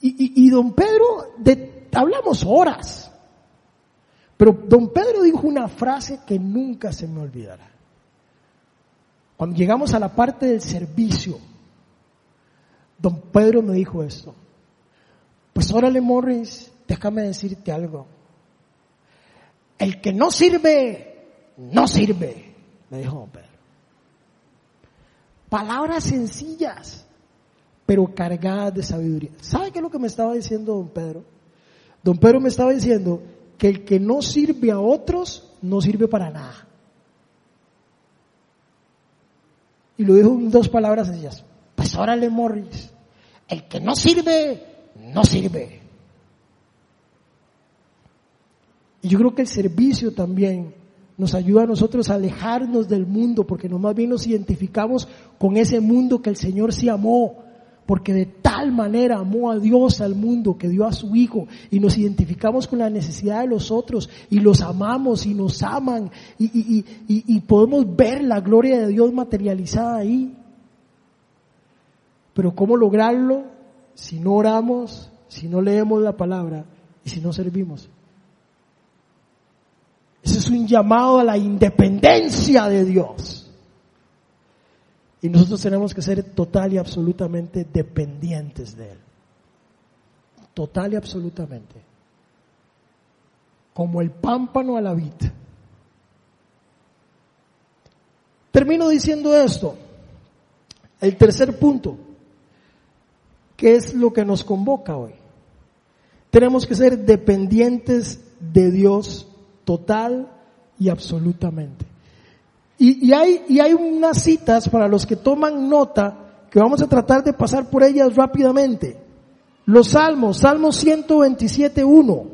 Y, y, y don Pedro, de, hablamos horas, Pero don Pedro dijo una frase que nunca se me olvidará. Cuando llegamos a la parte del servicio, don Pedro me dijo esto. Pues órale, Morris, déjame decirte algo. El que no sirve, no sirve, me dijo don Pedro. Palabras sencillas, pero cargadas de sabiduría. ¿Sabe qué es lo que me estaba diciendo don Pedro? Don Pedro me estaba diciendo que el que no sirve a otros no sirve para nada. Y lo dijo en dos palabras sencillas. Pues órale, Morris. El que no sirve, no sirve. Y yo creo que el servicio también nos ayuda a nosotros a alejarnos del mundo, porque no más bien nos identificamos con ese mundo que el Señor sí amó, porque de tal manera amó a Dios al mundo que dio a su Hijo y nos identificamos con la necesidad de los otros y los amamos y nos aman y, podemos ver la gloria de Dios materializada ahí. Pero ¿cómo lograrlo si no oramos, si no leemos la palabra y si no servimos? Ese es un llamado a la independencia de Dios. Y nosotros tenemos que ser total y absolutamente dependientes de Él. Total y absolutamente. Como el pámpano a la vid. Termino diciendo esto. El tercer punto. ¿Qué es lo que nos convoca hoy? Tenemos que ser dependientes de Dios total y absolutamente. Y, hay, y hay unas citas para los que toman nota que vamos a tratar de pasar por ellas rápidamente. Los salmos, Salmo 127.1.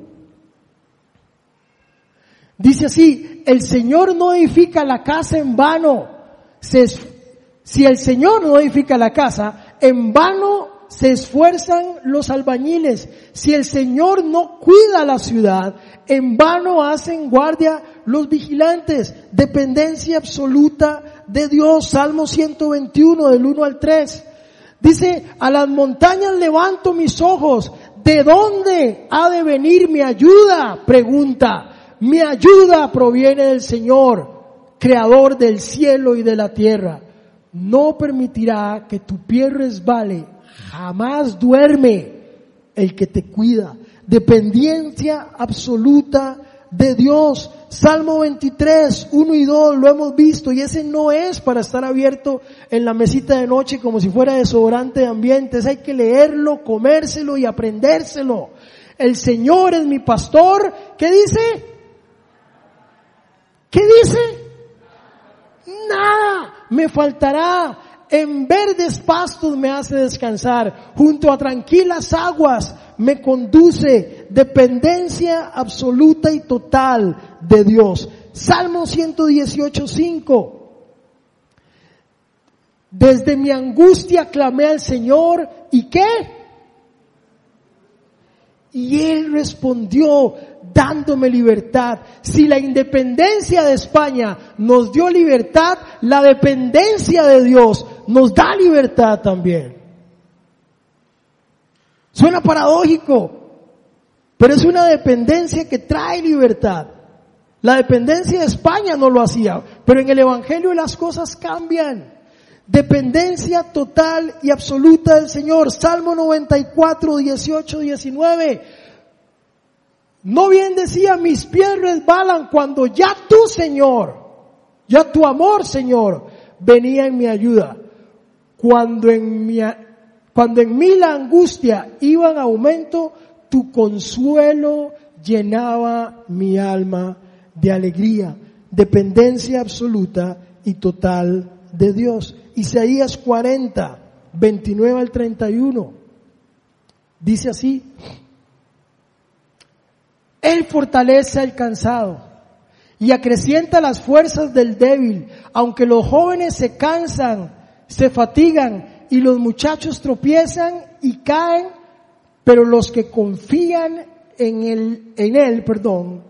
Dice así, el Señor no edifica la casa en vano. si el Señor no edifica la casa, en vano se esfuerzan los albañiles. Si el Señor no cuida la ciudad, en vano hacen guardia los vigilantes. Dependencia absoluta de Dios. Salmo 121 del 1 al 3. Dice, a las montañas levanto mis ojos. ¿De dónde ha de venir mi ayuda? Pregunta. Mi ayuda proviene del Señor, creador del cielo y de la tierra. No permitirá que tu pie resbale. Jamás duerme el que te cuida dependencia absoluta de Dios. Salmo 23, 1 y 2 lo hemos visto y ese no es para estar abierto en la mesita de noche como si fuera desodorante de ambientes. Hay que leerlo, comérselo y aprendérselo. El Señor es mi pastor. ¿Qué dice? ¿Qué dice? Nada me faltará. En verdes pastos me hace descansar. Junto a tranquilas aguas me conduce dependencia absoluta y total de Dios. Salmo 118, 5. Desde mi angustia clamé al Señor y qué? Y Él respondió dándome libertad. Si la independencia de España nos dio libertad, la dependencia de Dios nos da libertad también. Suena paradójico, pero es una dependencia que trae libertad. La dependencia de España no lo hacía, pero en el Evangelio las cosas cambian. Dependencia total y absoluta del Señor. Salmo 94, 18, 19. No bien decía, mis pies resbalan cuando ya tu Señor, ya tu amor Señor, venía en mi ayuda. Cuando en mi cuando en mí la angustia iba en aumento, tu consuelo llenaba mi alma de alegría, dependencia absoluta y total de Dios. Isaías 40, 29 al 31. Dice así, Él fortalece al cansado y acrecienta las fuerzas del débil, aunque los jóvenes se cansan, se fatigan y los muchachos tropiezan y caen, pero los que confían en él, en él, perdón,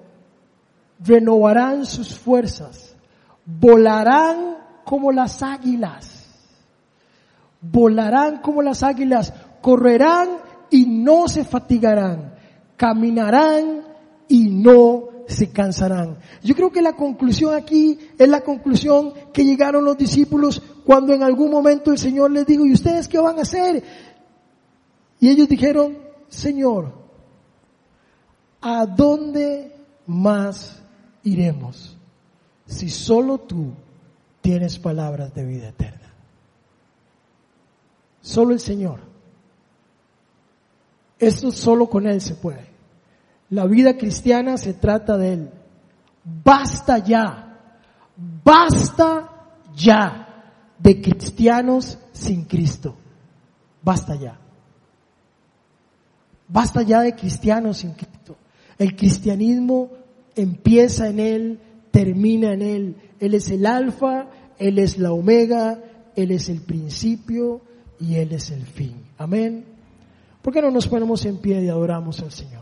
renovarán sus fuerzas, volarán como las águilas, volarán como las águilas, correrán y no se fatigarán, caminarán y no se cansarán. Yo creo que la conclusión aquí es la conclusión que llegaron los discípulos cuando en algún momento el Señor les dijo, ¿y ustedes qué van a hacer? Y ellos dijeron, Señor, ¿a dónde más iremos si solo tú tienes palabras de vida eterna? Solo el Señor. Esto solo con Él se puede. La vida cristiana se trata de Él. Basta ya, basta ya de cristianos sin Cristo. Basta ya. Basta ya de cristianos sin Cristo. El cristianismo empieza en Él, termina en Él. Él es el alfa, Él es la omega, Él es el principio y Él es el fin. Amén. ¿Por qué no nos ponemos en pie y adoramos al Señor?